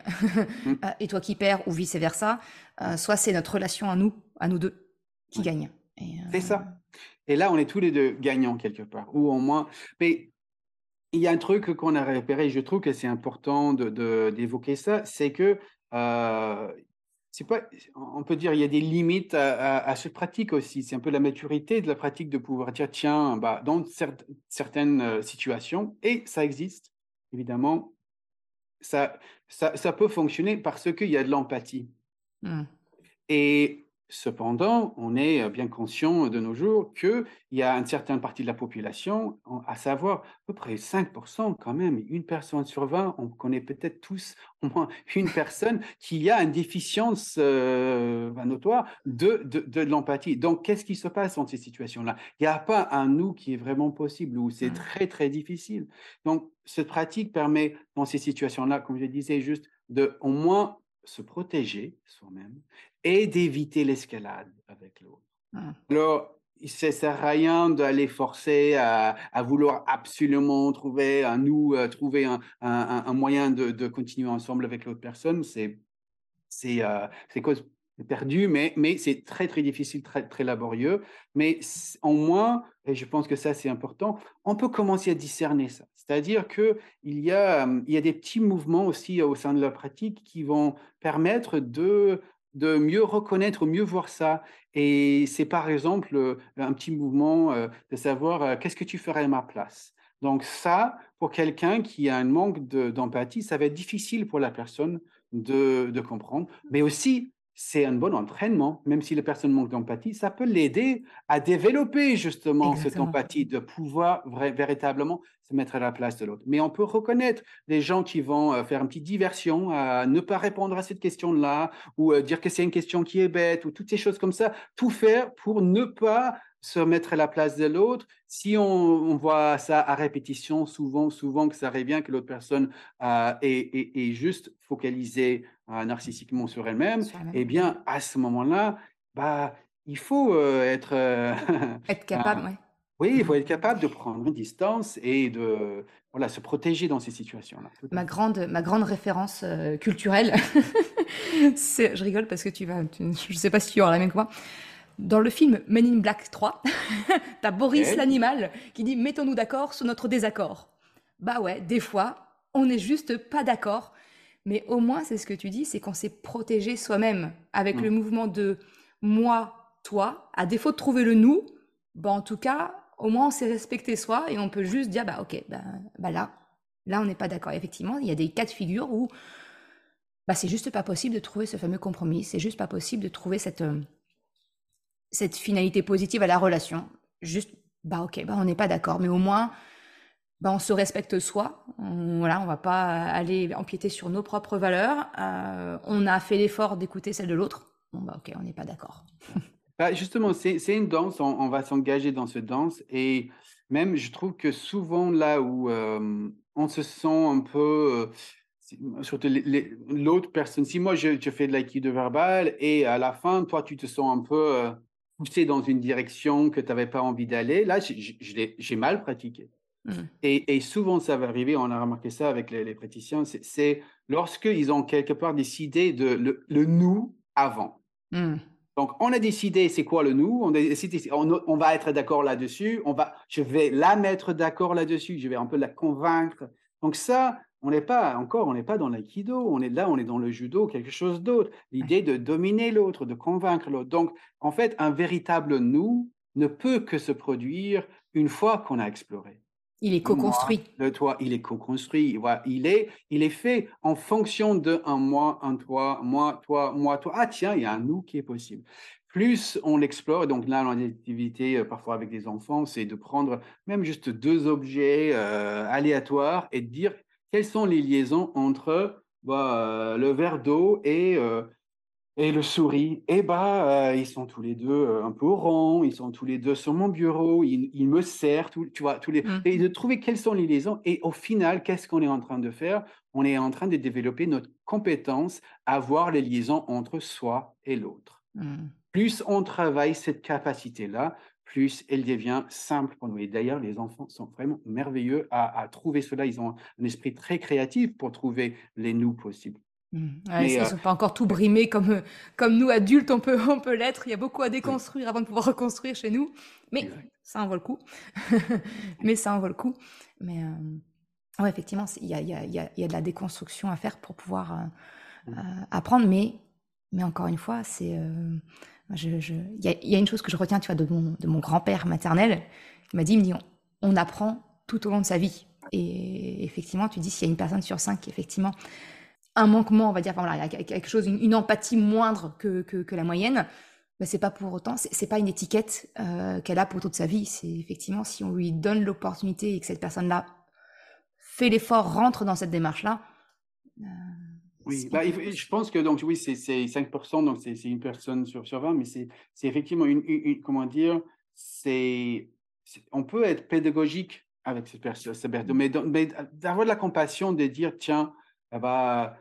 mm. [LAUGHS] euh, et toi qui perds ou vice-versa, euh, soit c'est notre relation à nous, à nous deux, qui gagne. Euh, c'est ça. Et là, on est tous les deux gagnants quelque part, ou au moins. Mais il y a un truc qu'on a repéré, je trouve que c'est important d'évoquer de, ça, c'est que pas, on peut dire, il y a des limites à, cette pratique aussi. C'est un peu la maturité de la pratique de pouvoir dire, tiens, bah, dans certaines euh, situations, et ça existe, évidemment, ça, ça, peut fonctionner parce qu'il y a de l'empathie. Mmh. Et Cependant, on est euh, bien conscient de nos jours qu'il y a une certaine partie de la population, à savoir à peu près 5% quand même, une personne sur 20, on connaît peut-être tous [LAUGHS] au moins une personne qui a une déficience euh, notoire de, de, l'empathie. Donc, qu'est-ce qui se passe dans ces situations-là? Il n'y a pas un nous qui est vraiment possible ou c'est mmh. très, très difficile. Donc, cette pratique permet dans ces situations-là, comme je disais, juste de au moins se protéger soi-même et d'éviter l'escalade avec l'autre. Mmh. Alors, il ne sert à rien d'aller forcer à, vouloir absolument trouver un nous, euh, trouver un, un, moyen de, de, continuer ensemble avec l'autre personne. C'est c'est euh, perdu, mais, mais c'est très très difficile, très très laborieux. Mais en moins, et je pense que ça c'est important, on peut commencer à discerner ça. C'est-à-dire qu'il y, a, il y a des petits mouvements aussi au sein de la pratique qui vont permettre de de mieux reconnaître, mieux voir ça. Et c'est par exemple euh, un petit mouvement euh, de savoir euh, qu'est-ce que tu ferais à ma place? Donc ça, pour quelqu'un qui a un manque d'empathie, ça va être difficile pour la personne de, de comprendre, mais aussi c'est un bon entraînement, même si la personne manque d'empathie, ça peut l'aider à développer justement cette empathie, de pouvoir véritablement se mettre à la place de l'autre. Mais on peut reconnaître des gens qui vont euh, faire une petite diversion, à ne pas répondre à cette question-là, ou euh, dire que c'est une question qui est bête, ou toutes ces choses comme ça, tout faire pour ne pas se mettre à la place de l'autre. Si on, voit ça à répétition, souvent, souvent que ça revient que l'autre personne euh, est, juste focalisée euh, narcissiquement sur elle-même, eh bien, à ce moment-là, bah, il faut euh, être... [LAUGHS] être [LAUGHS] capable, oui. Oui, il faut être capable de prendre une distance et de voilà, se protéger dans ces situations-là. Ma grande, ma grande référence culturelle, [LAUGHS] je rigole parce que tu vas, je ne sais pas si tu auras la même que moi, dans le film Men in Black 3, [LAUGHS] t'as Boris l'animal qui dit mettons-nous d'accord sur notre désaccord. Bah ouais, des fois, on n'est juste pas d'accord. Mais au moins, c'est ce que tu dis, c'est qu'on s'est protégé soi-même avec le mm. mouvement de moi, toi. À défaut de trouver le nous, bah en tout cas, au moins on s'est respecté soi et on peut juste dire bah ok, bah, bah là, là on n'est pas d'accord. Effectivement, il y a des cas de figure où bah c'est juste pas possible de trouver ce fameux compromis. C'est juste pas possible de trouver cette euh, cette finalité positive à la relation. Juste, bah ok, bah on n'est pas d'accord, mais au moins, bah on se respecte soi. On, voilà, on va pas aller empiéter sur nos propres valeurs. Euh, on a fait l'effort d'écouter celle de l'autre. Bon bah ok, on n'est pas d'accord. [LAUGHS] Bah, justement, c'est une danse. On, va s'engager dans cette danse et même, je trouve que souvent là où euh, on se sent un peu euh, surtout l'autre personne. Si moi je, fais de l'aïkido verbal et à la fin, toi tu te sens un peu poussé dans une direction que tu n'avais pas envie d'aller, là, j'ai mal pratiqué. Mmh. Et, souvent, ça va arriver, on a remarqué ça avec les, les praticiens, c'est lorsqu'ils ont quelque part décidé de le, nous avant. Mmh. Donc, on a décidé c'est quoi le nous, on, a on, va être d'accord là-dessus, on va, je vais la mettre d'accord là-dessus, je vais un peu la convaincre. Donc ça, on n'est pas encore, on n'est pas dans l'aïkido, on est là, on est dans le judo, quelque chose d'autre. L'idée de dominer l'autre, de convaincre l'autre. Donc, en fait, un véritable nous ne peut que se produire une fois qu'on a exploré. Il est co-construit. Le toi, il est co-construit. Il est, il est fait en fonction de un moi, un toi, moi, toi, moi, toi. Ah tiens, il y a un nous qui est possible. Plus on l'explore, donc là, l'activité, euh, parfois avec des enfants, c'est de prendre même juste deux objets euh, aléatoires et de dire quelles sont les liaisons entre bah, euh, le verre d'eau et et le souris, eh bah, ils sont tous les deux un peu ronds, ils sont tous les deux sur mon bureau, ils, me serrent, tu vois, tous les... Mmh. et de trouver quelles sont les liaisons. Et au final, qu'est-ce qu'on est en train de faire? On est en train de développer notre compétence à voir les liaisons entre soi et l'autre. Mmh. Plus on travaille cette capacité-là, plus elle devient simple pour nous. Et d'ailleurs, les enfants sont vraiment merveilleux à, à trouver cela. Ils ont un esprit très créatif pour trouver les nous possibles. Mmh. ils ne sont pas encore tout brimés comme, euh, comme nous, adultes, on peut, [LAUGHS] on peut l'être. Il y a beaucoup à déconstruire avant de pouvoir reconstruire chez nous. Mais ça en vaut le coup. [LAUGHS] mais ça en vaut le coup. Mais euh, ouais, effectivement, il y a, y, a, y a, de la déconstruction à faire pour pouvoir euh, mmh. apprendre. Mais, mais encore une fois, c'est... il y, a, une chose que je retiens tu vois, de mon, de mon grand-père maternel. Il m'a dit, me on, apprend tout au long de sa vie. Et effectivement, tu dis, s'il y a une personne sur cinq qui, effectivement, un manquement, on va dire, voilà, quelque chose, une, empathie moindre que, que, la moyenne, bah, c'est pas pour autant, c'est pas une étiquette euh, qu'elle a pour toute sa vie. C'est effectivement si on lui donne l'opportunité et que cette personne-là fait l'effort, rentre dans cette démarche-là. Euh, oui, bah, je pense que donc oui, c'est 5%, donc c'est une personne sur, sur 20, mais c'est effectivement une, comment dire, c'est on peut être pédagogique avec cette personne, mais, mais d'avoir de la compassion, de dire tiens, bah,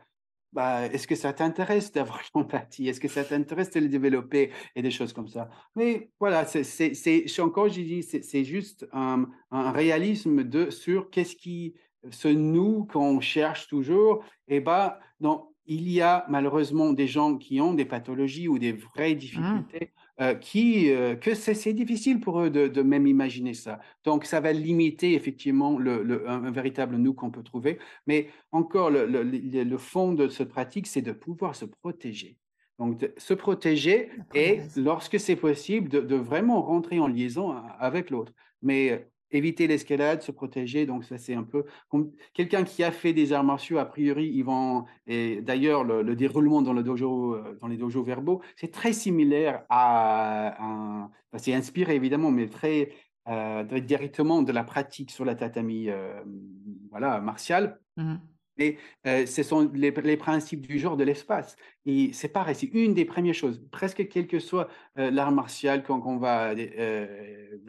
bah, est-ce que ça t'intéresse d'avoir [LAUGHS] l'empathie? Est-ce que ça t'intéresse de le développer? Et des choses comme ça. Mais voilà, c'est encore, j'ai dit, c'est juste un, réalisme de, sur qu'est-ce qui, ce nous qu'on cherche toujours. Et bah, non, il y a malheureusement des gens qui ont des pathologies ou des vraies mmh. difficultés. Euh, qui, euh, que c'est difficile pour eux de, même imaginer ça. Donc, ça va limiter effectivement le, un, véritable nous qu'on peut trouver. Mais encore, le, le, fond de cette pratique, c'est de pouvoir se protéger. Donc, se protéger et, lorsque c'est possible, de, de, vraiment rentrer en liaison avec l'autre. Mais éviter l'escalade, se protéger. Donc, ça, c'est un peu quelqu'un qui a fait des arts martiaux, a priori, ils vont. Et d'ailleurs, le, déroulement dans, le dojo, euh, dans les dojos verbaux, c'est très similaire à un. c'est inspiré évidemment, mais très euh, directement de la pratique sur la tatami euh, voilà, martiale. Mmh mais ce sont les, principes du genre de l'espace. Et c'est pareil, c'est une des premières choses. Presque quel que soit l'art martial qu'on va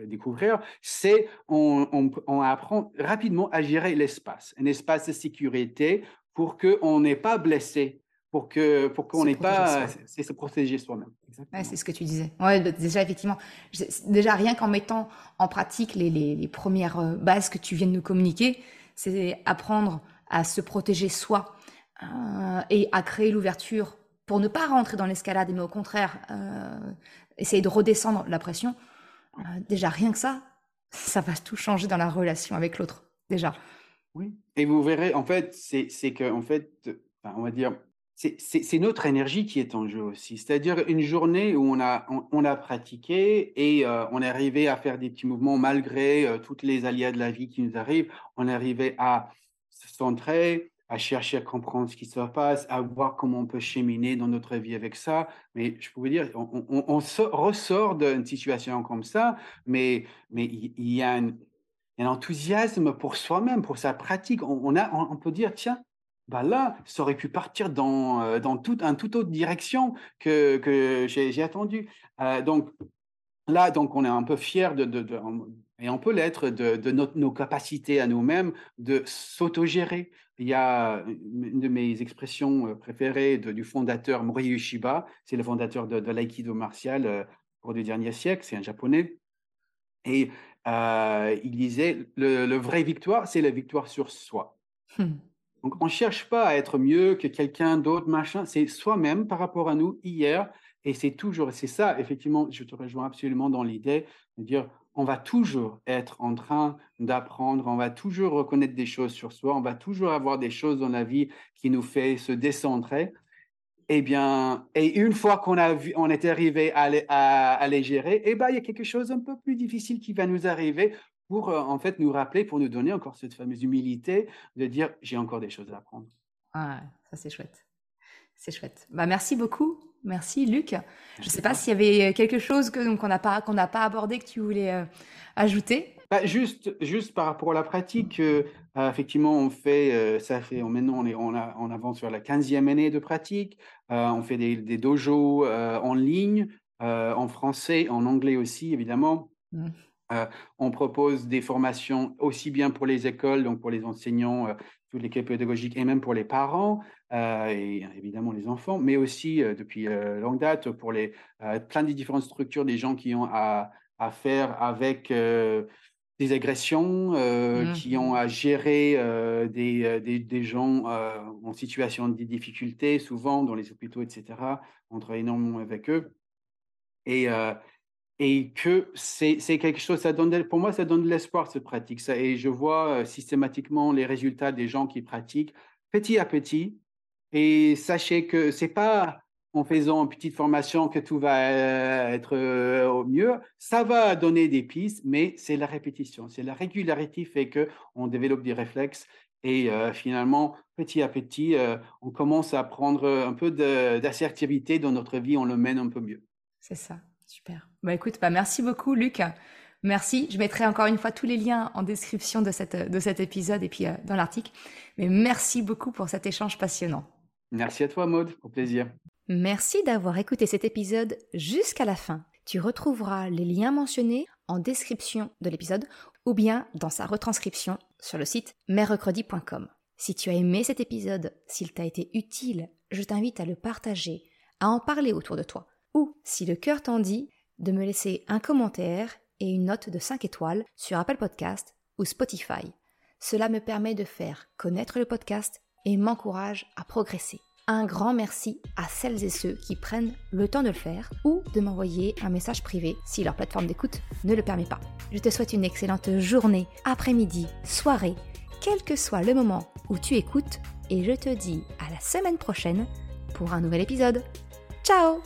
découvrir, c'est on, on, apprend rapidement à gérer l'espace, un espace de sécurité pour qu'on n'ait pas blessé pour que pour qu'on n'ait pas c'est se protéger soi-même. Ouais, c'est ce que tu disais. Ouais, déjà effectivement, déjà rien qu'en mettant en pratique les, les, les, premières bases que tu viens de nous communiquer, c'est apprendre à se protéger soi euh, et à créer l'ouverture pour ne pas rentrer dans l'escalade, mais au contraire, euh, essayer de redescendre la pression, euh, déjà rien que ça, ça va tout changer dans la relation avec l'autre, déjà. Oui, et vous verrez, en fait, c'est que, en fait, on va dire, c'est notre énergie qui est en jeu aussi. C'est-à-dire une journée où on a, on, a pratiqué et on est arrivé à faire des petits mouvements malgré toutes les aléas de la vie qui nous arrivent. On est arrivé à à chercher à comprendre ce qui se passe, à voir comment on peut cheminer dans notre vie avec ça. Mais je peux vous dire, on, ressort d'une situation comme ça, mais, il y a un, enthousiasme pour soi-même, pour sa pratique. On, peut dire, tiens, bah là, ça aurait pu partir dans, euh, dans toute, une toute autre direction que, j'ai attendu. Euh, donc là, donc, on est un peu fier de, de et on peut l'être de, nos capacités à nous-mêmes de s'autogérer. Il y a une de mes expressions euh, préférées du fondateur Morihei Ueshiba, c'est le fondateur de, l'aïkido martial euh, au du dernier siècle, c'est un japonais. Et il disait, le, vrai victoire, c'est la victoire sur soi. Hmm. Donc, on ne cherche pas à être mieux que quelqu'un d'autre, machin. C'est soi-même par rapport à nous hier. Et c'est toujours, c'est ça, effectivement, je te rejoins absolument dans l'idée de dire, on va toujours être en train d'apprendre, on va toujours reconnaître des choses sur soi, on va toujours avoir des choses dans la vie qui nous fait se décentrer. Eh bien, et une fois qu'on a on est arrivé à les, gérer, eh bien, il y a quelque chose un peu plus difficile qui va nous arriver pour euh, en fait nous rappeler, pour nous donner encore cette fameuse humilité de dire j'ai encore des choses à apprendre. Ah, ça c'est chouette. C'est chouette. Bah, merci beaucoup. Merci Luc. Je ne sais pas s'il y avait quelque chose que qu'on n'a pas qu'on n'a pas abordé que tu voulais euh, ajouter. Bah, juste, juste par rapport à la pratique, euh, effectivement, on fait, ça fait, maintenant on, est, on, a, on avance sur la 15e année de pratique. on fait des, des dojos en ligne, en français, en anglais aussi, évidemment. Mmh. Euh, on propose des formations aussi bien pour les écoles, donc pour les enseignants, euh, toute l'équipe pédagogique et même pour les parents euh, et évidemment les enfants, mais aussi depuis longue date pour les, plein de différentes structures, des gens qui ont à, faire avec des agressions, mmh. qui ont à gérer des, des, gens en situation de difficulté, souvent dans les hôpitaux, etc. On travaille énormément avec eux. Et, et que c'est quelque chose, pour moi, ça donne de l'espoir, cette pratique. Et je vois systématiquement les résultats des gens qui pratiquent petit à petit. Et sachez que c'est pas en faisant une petite formation que tout va être au mieux. Ça va donner des pistes, mais c'est la répétition, c'est la régularité qui fait que on développe des réflexes. Et finalement, petit à petit, on commence à prendre un peu d'assertivité dans notre vie, on le mène un peu mieux. C'est ça. Super. Bah écoute, bah merci beaucoup Luc. Merci. Je mettrai encore une fois tous les liens en description de, cette, de cet épisode et puis euh, dans l'article. Mais merci beaucoup pour cet échange passionnant. Merci à toi Maude, au plaisir. Merci d'avoir écouté cet épisode jusqu'à la fin. Tu retrouveras les liens mentionnés en description de l'épisode ou bien dans sa retranscription sur le site merrecredi.com. Si tu as aimé cet épisode, s'il t'a été utile, je t'invite à le partager, à en parler autour de toi ou, si le cœur t'en dit, de me laisser un commentaire et une note de 5 étoiles sur Apple Podcast ou Spotify. Cela me permet de faire connaître le podcast et m'encourage à progresser. Un grand merci à celles et ceux qui prennent le temps de le faire ou de m'envoyer un message privé si leur plateforme d'écoute ne le permet pas. Je te souhaite une excellente journée, après-midi, soirée, quel que soit le moment où tu écoutes et je te dis à la semaine prochaine pour un nouvel épisode. Ciao